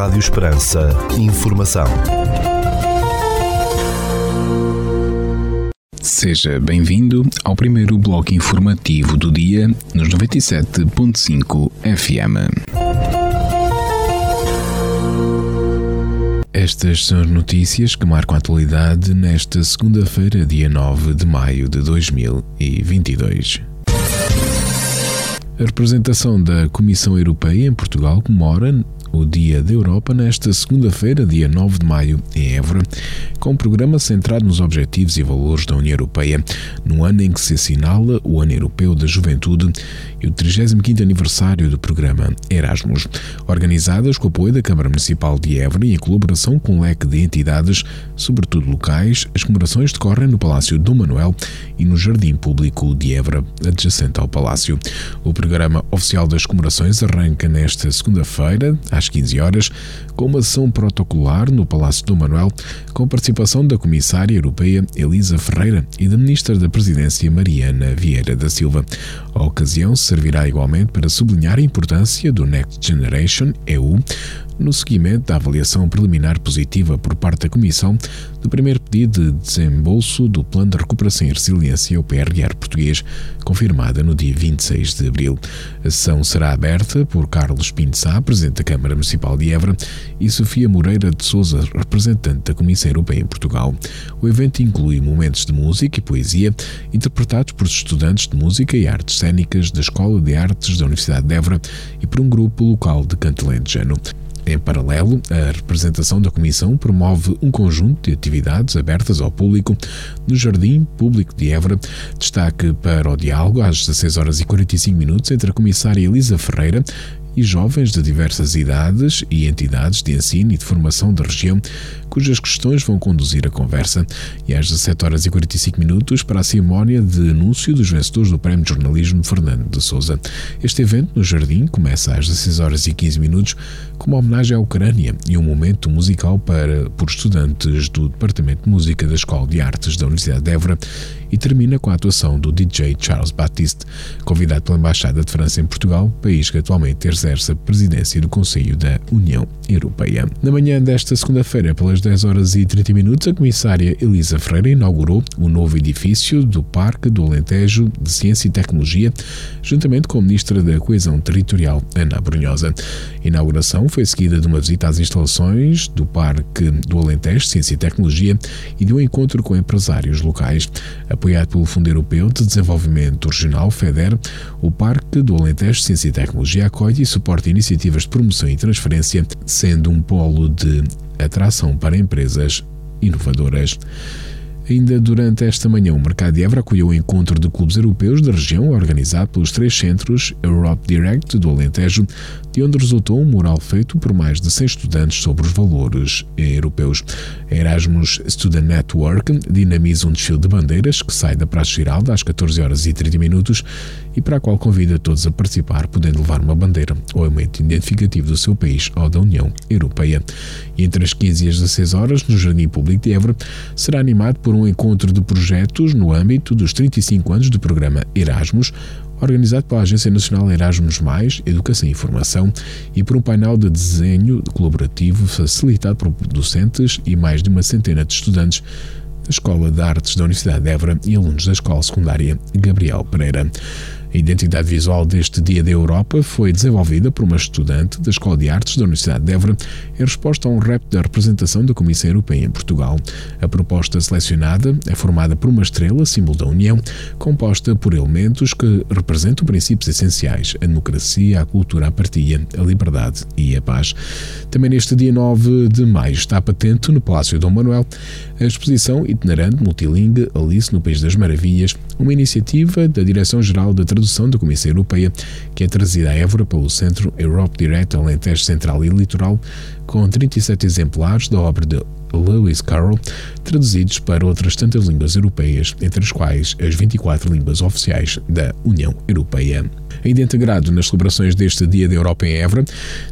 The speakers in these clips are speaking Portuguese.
Rádio Esperança. Informação. Seja bem-vindo ao primeiro bloco informativo do dia nos 97.5 FM. Estas são as notícias que marcam a atualidade nesta segunda-feira, dia 9 de maio de 2022. A representação da Comissão Europeia em Portugal comemora o Dia da Europa nesta segunda-feira, dia 9 de maio, em Évora, com um programa centrado nos objetivos e valores da União Europeia, no ano em que se assinala o Ano Europeu da Juventude e o 35º aniversário do programa Erasmus, organizadas com o apoio da Câmara Municipal de Évora e em colaboração com um leque de entidades, sobretudo locais, as comemorações decorrem no Palácio Dom Manuel e no Jardim Público de Évora, adjacente ao Palácio. O programa oficial das comemorações arranca nesta segunda-feira, às 15 horas, com uma ação protocolar no Palácio do Manuel, com participação da Comissária Europeia Elisa Ferreira e da Ministra da Presidência Mariana Vieira da Silva. A ocasião servirá igualmente para sublinhar a importância do Next Generation EU no seguimento da avaliação preliminar positiva por parte da Comissão do primeiro pedido de desembolso do Plano de Recuperação e Resiliência, o PRR português, confirmada no dia 26 de abril. A sessão será aberta por Carlos Pinto Sá, Presidente da Câmara Municipal de Évora, e Sofia Moreira de Souza, representante da Comissão Europeia em Portugal. O evento inclui momentos de música e poesia interpretados por estudantes de música e artes cênicas da Escola de Artes da Universidade de Évora e por um grupo local de canto. Em paralelo, a representação da Comissão promove um conjunto de atividades abertas ao público no Jardim Público de Évora. Destaque para o diálogo às 16 horas e 45 minutos entre a Comissária Elisa Ferreira e jovens de diversas idades e entidades de ensino e de formação da região, cujas questões vão conduzir a conversa, e às 17 horas e 45 minutos para a cerimónia de anúncio dos vencedores do Prémio de Jornalismo Fernando de Souza. Este evento no Jardim começa às 16 horas e 15 minutos com uma homenagem à Ucrânia e um momento musical para por estudantes do Departamento de Música da Escola de Artes da Universidade de Évora e termina com a atuação do DJ Charles Baptiste, convidado pela Embaixada de França em Portugal, país que atualmente exerce a presidência do Conselho da União Europeia. Na manhã desta segunda-feira, pelas 10 horas e 30 minutos, a comissária Elisa Ferreira inaugurou o novo edifício do Parque do Alentejo de Ciência e Tecnologia, juntamente com a Ministra da Coesão Territorial, Ana Brunhosa. A inauguração foi seguida de uma visita às instalações do Parque do Alentejo Ciência e Tecnologia e de um encontro com empresários locais. A apoiado pelo Fundo Europeu de Desenvolvimento Regional, FEDER, o Parque do Alentejo Ciência e Tecnologia acolhe e suporta iniciativas de promoção e transferência, sendo um polo de atração para empresas inovadoras. Ainda durante esta manhã, o Mercado de Évora acolheu o encontro de clubes europeus da região, organizado pelos três centros Europe Direct do Alentejo, de onde resultou um mural feito por mais de 100 estudantes sobre os valores europeus. A Erasmus Student Network dinamiza um desfile de bandeiras que sai da Praça Giralda às 14 horas e 30 minutos e para a qual convida todos a participar, podendo levar uma bandeira ou elemento identificativo do seu país ou da União Europeia. Entre as 15 e as 16 horas, no Jardim Público de Évora, será animado por um encontro de projetos no âmbito dos 35 anos do programa Erasmus, organizado pela Agência Nacional Erasmus Educação e Informação, e por um painel de desenho colaborativo facilitado por docentes e mais de uma centena de estudantes da Escola de Artes da Universidade de Évora e alunos da Escola Secundária Gabriel Pereira. A identidade visual deste Dia da Europa foi desenvolvida por uma estudante da Escola de Artes da Universidade de Évora em resposta a um rap da representação da Comissão Europeia em Portugal. A proposta selecionada é formada por uma estrela, símbolo da União, composta por elementos que representam princípios essenciais: a democracia, a cultura, a partilha, a liberdade e a paz. Também neste dia 9 de maio está patente no Palácio Dom Manuel a exposição itinerante multilingue Alice no País das Maravilhas, uma iniciativa da Direção-Geral da Tradução da Comissão Europeia que é trazida a Évora pelo Centro Europe Direct Alentejo Central e Litoral, com 37 exemplares da obra de Lewis Carroll, traduzidos para outras tantas línguas europeias, entre as quais as 24 línguas oficiais da União Europeia. Ainda integrado nas celebrações deste Dia da Europa em Évora.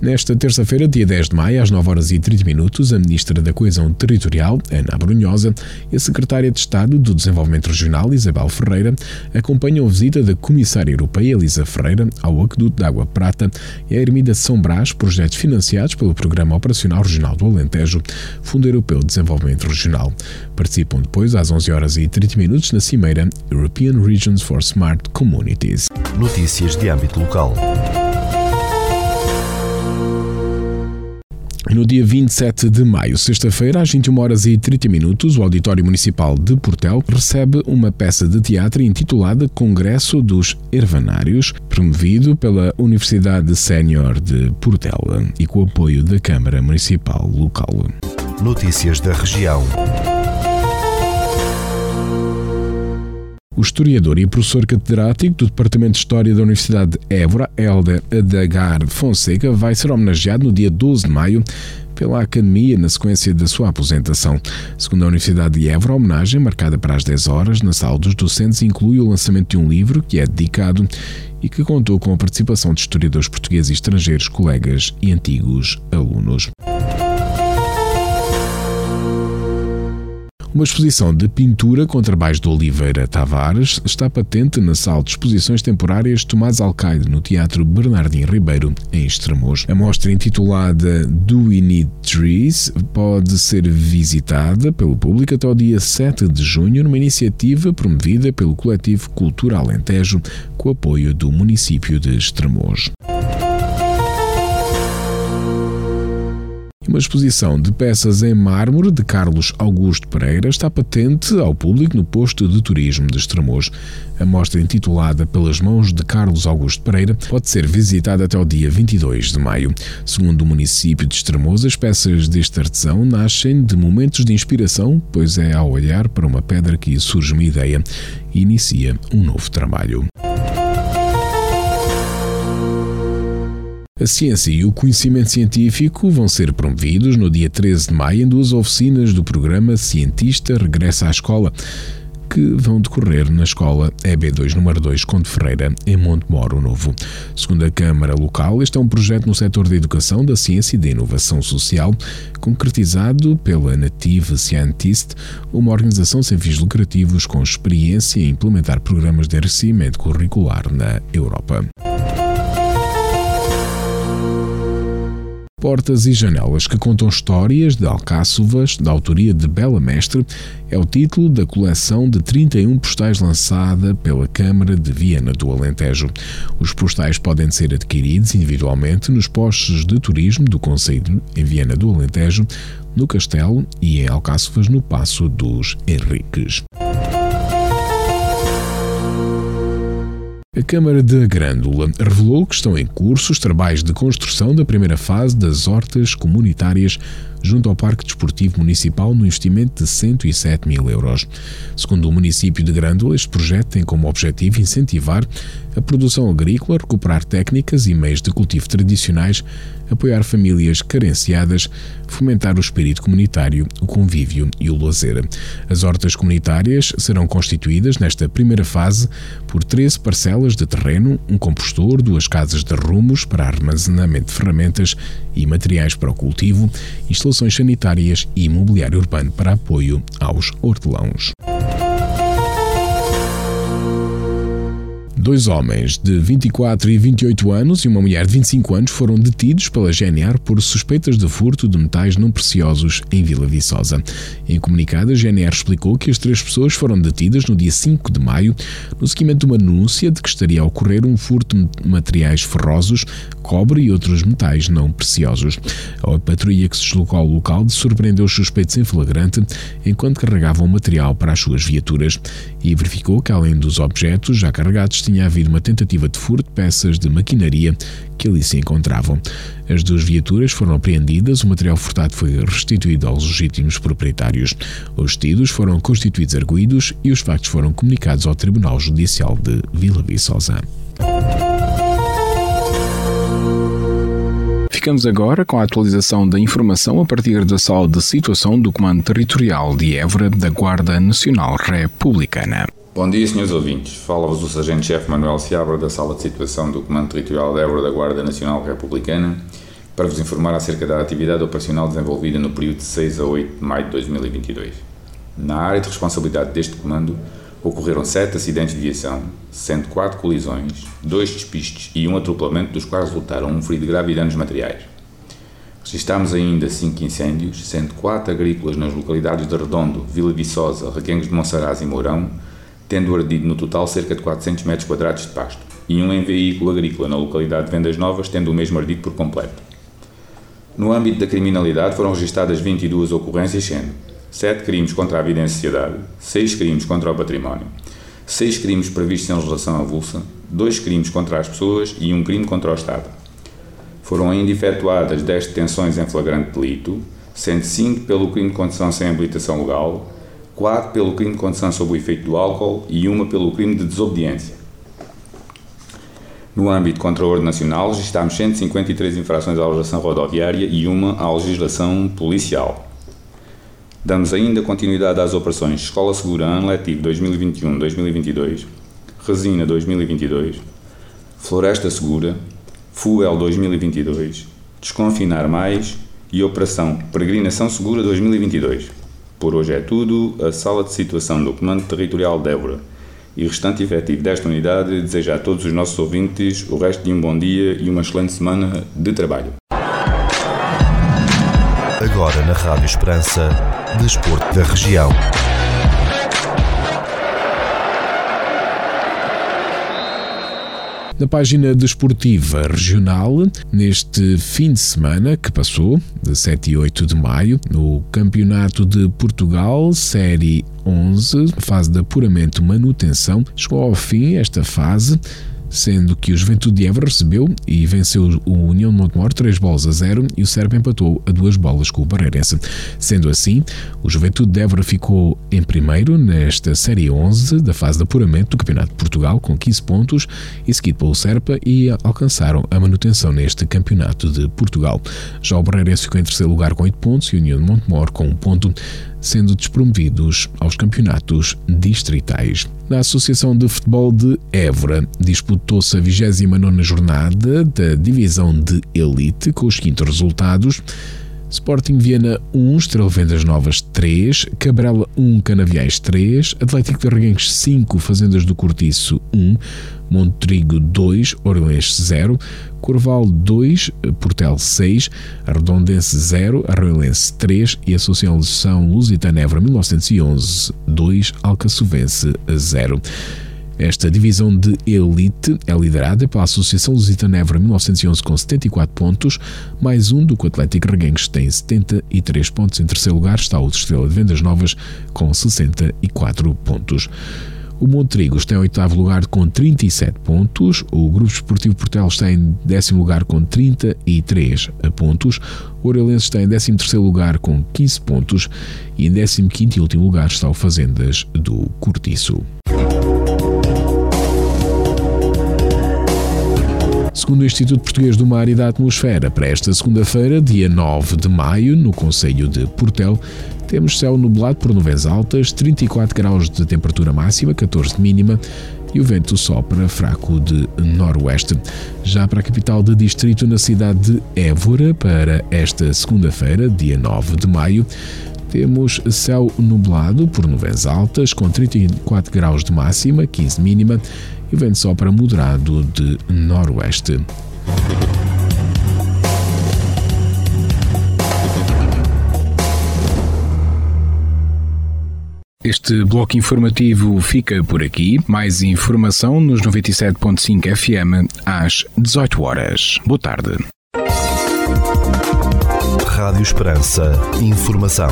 Nesta terça-feira, dia 10 de maio, às 9 horas e 30 minutos, a Ministra da Coesão Territorial, Ana Brunhosa, e a Secretária de Estado do Desenvolvimento Regional, Isabel Ferreira, acompanham a visita da Comissária Europeia, Elisa Ferreira, ao Aqueduto de Água Prata e à Ermida São Brás, projetos financiados pelo Programa Operacional Regional do Alentejo, Fundo Europeu de Desenvolvimento Regional. Participam depois, às 11 horas e 30 minutos, na Cimeira European Regions for Smart Communities. Notícias de âmbito local. No dia 27 de maio, sexta-feira, às 21 horas e 30 minutos, o Auditório Municipal de Portel recebe uma peça de teatro intitulada Congresso dos Ervanários, promovido pela Universidade Sénior de Portel e com o apoio da Câmara Municipal local. Notícias da região. O historiador e professor catedrático do Departamento de História da Universidade de Évora, Helder Adagar Fonseca, vai ser homenageado no dia 12 de maio pela Academia na sequência da sua aposentação. Segundo a Universidade de Évora, a homenagem, marcada para as 10 horas, na sala dos docentes, inclui o lançamento de um livro que é dedicado e que contou com a participação de historiadores portugueses e estrangeiros, colegas e antigos alunos. Uma exposição de pintura com trabalhos de Oliveira Tavares está patente na sala de exposições temporárias Tomás Alcaide, no Teatro Bernardino Ribeiro, em Estremoz. A mostra intitulada Do We Need Trees pode ser visitada pelo público até o dia 7 de junho numa iniciativa promovida pelo coletivo Cultura Alentejo com apoio do município de Estremoz. Uma exposição de peças em mármore de Carlos Augusto Pereira está patente ao público no posto de turismo de Estremoz. A mostra intitulada Pelas Mãos de Carlos Augusto Pereira pode ser visitada até o dia 22 de maio. Segundo o município de Estremoz, as peças deste artesão nascem de momentos de inspiração, pois é ao olhar para uma pedra que surge uma ideia e inicia um novo trabalho. A ciência e o conhecimento científico vão ser promovidos no dia 13 de maio em duas oficinas do programa Cientista Regressa à Escola, que vão decorrer na escola EB2 número 2 Conde Ferreira, em Monte Moro Novo. Segundo a Câmara Local, este é um projeto no setor da educação, da ciência e da inovação social, concretizado pela Native Scientist, uma organização sem fins lucrativos com experiência em implementar programas de enriquecimento curricular na Europa. Portas e Janelas que contam histórias de Alcáçovas, da autoria de Bela Mestre, é o título da coleção de 31 postais lançada pela Câmara de Viena do Alentejo. Os postais podem ser adquiridos individualmente nos postos de turismo do Conselho em Viena do Alentejo, no Castelo e em Alcáçovas no Passo dos Henriques. A Câmara de Grândola revelou que estão em curso os trabalhos de construção da primeira fase das hortas comunitárias junto ao Parque Desportivo Municipal no investimento de 107 mil euros. Segundo o município de Grândola, este projeto tem como objetivo incentivar a produção agrícola, recuperar técnicas e meios de cultivo tradicionais, apoiar famílias carenciadas, fomentar o espírito comunitário, o convívio e o lazer. As hortas comunitárias serão constituídas nesta primeira fase por 13 parcelas de terreno, um compostor, duas casas de rumos para armazenamento de ferramentas e materiais para o cultivo, instalações sanitárias e imobiliário urbano para apoio aos hortelãos. Dois homens de 24 e 28 anos e uma mulher de 25 anos foram detidos pela GNR por suspeitas de furto de metais não preciosos em Vila Viçosa. Em comunicado, a GNR explicou que as três pessoas foram detidas no dia 5 de maio no seguimento de uma denúncia de que estaria a ocorrer um furto de materiais ferrosos, cobre e outros metais não preciosos. A patrulha que se deslocou ao local surpreendeu os suspeitos em flagrante enquanto carregavam material para as suas viaturas e verificou que, além dos objetos já carregados, tinha havido uma tentativa de furto de peças de maquinaria que ali se encontravam. As duas viaturas foram apreendidas, o material furtado foi restituído aos legítimos proprietários. Os detidos foram constituídos arguídos e os factos foram comunicados ao Tribunal Judicial de Vila Viçosa. Ficamos agora com a atualização da informação a partir da sala de situação do Comando Territorial de Évora da Guarda Nacional Republicana. Bom dia, senhores ouvintes. Fala-vos o Sargento-Chefe Manuel Seabra da Sala de Situação do Comando Territorial de Évora da Guarda Nacional Republicana para vos informar acerca da atividade operacional desenvolvida no período de 6 a 8 de maio de 2022. Na área de responsabilidade deste comando ocorreram 7 acidentes de viação, sendo 4 colisões, 2 despistes e um atropelamento, dos quais resultaram um ferido grave e danos materiais. Registámos ainda 5 incêndios, sendo 4 agrícolas nas localidades de Redondo, Vila Viçosa, Requengos de Monsaraz e Mourão, tendo ardido no total cerca de 400 metros quadrados de pasto, e um em veículo agrícola na localidade de Vendas Novas, tendo o mesmo ardido por completo. No âmbito da criminalidade foram registadas 22 ocorrências, sendo 7 crimes contra a vida em sociedade, 6 crimes contra o património, 6 crimes previstos em legislação avulsa, 2 crimes contra as pessoas e um crime contra o Estado. Foram ainda efetuadas 10 detenções em flagrante delito, sendo 5 pelo crime de condução sem habilitação legal, 4 pelo crime de condução sob o efeito do álcool e uma pelo crime de desobediência. No âmbito contra a ordem nacional, registámos 153 infrações à legislação rodoviária e uma à legislação policial. Damos ainda continuidade às operações Escola Segura Ano Letivo 2021-2022, Resina 2022, Floresta Segura, Fuel 2022, Desconfinar Mais e Operação Peregrinação Segura 2022. Por hoje é tudo. A sala de situação do Comando Territorial de Évora e restante efetivo desta unidade deseja a todos os nossos ouvintes o resto de um bom dia e uma excelente semana de trabalho. Agora na Rádio Esperança, Desporto da Região. Na página desportiva regional, neste fim de semana que passou, de 7 e 8 de maio, no Campeonato de Portugal, Série 11, fase de apuramento manutenção, chegou ao fim esta fase sendo que o Juventude de Évora recebeu e venceu o União de Montemor 3 bolas a 0 e o Sérvia empatou a duas bolas com o Barreirense. Sendo assim, o Juventude de Évora ficou em primeiro nesta Série 11 da fase de apuramento do Campeonato de Portugal com 15 pontos e seguido pelo Serpa e alcançaram a manutenção neste Campeonato de Portugal. Já o Barreirense ficou em terceiro lugar com 8 pontos e o União de Montemor com 1 ponto sendo despromovidos aos campeonatos distritais. Na Associação de Futebol de Évora, disputou-se a 29 jornada da Divisão de Elite, com os seguintes resultados. Sporting Viana 1, Estrela Vendas Novas 3, Cabrela 1, Canaviais 3, Atlético de Reguengos 5, Fazendas do Cortiço 1, Montrigo 2, Orleans 0, Corval 2, Portel 6, Redondense 0, Arroilense 3 e Associação Lusitana Évora 1911 2, Alcaçovense 0. Esta divisão de elite é liderada pela Associação Lusitana Évora 1911 com 74 pontos, mais um do que o Atlético Reguengos tem 73 pontos. Em terceiro lugar está o Estrela de Vendas Novas com 64 pontos. O Montrigo está em oitavo lugar com 37 pontos. O Grupo Esportivo Portel está em décimo lugar com 33 pontos. O Orelense está em décimo terceiro lugar com 15 pontos. E em décimo quinto e último lugar está o Fazendas do Cortiço. Segundo o Instituto Português do Mar e da Atmosfera, para esta segunda-feira, dia 9 de maio, no Conselho de Portel, temos céu nublado por nuvens altas, 34 graus de temperatura máxima, 14 de mínima e o vento sopra fraco de noroeste. Já para a capital de distrito, na cidade de Évora, para esta segunda-feira, dia 9 de maio, temos céu nublado por nuvens altas, com 34 graus de máxima, 15 de mínima e vento sopra moderado de noroeste. Este bloco informativo fica por aqui. Mais informação nos 97.5 FM às 18 horas. Boa tarde. Rádio Esperança. Informação.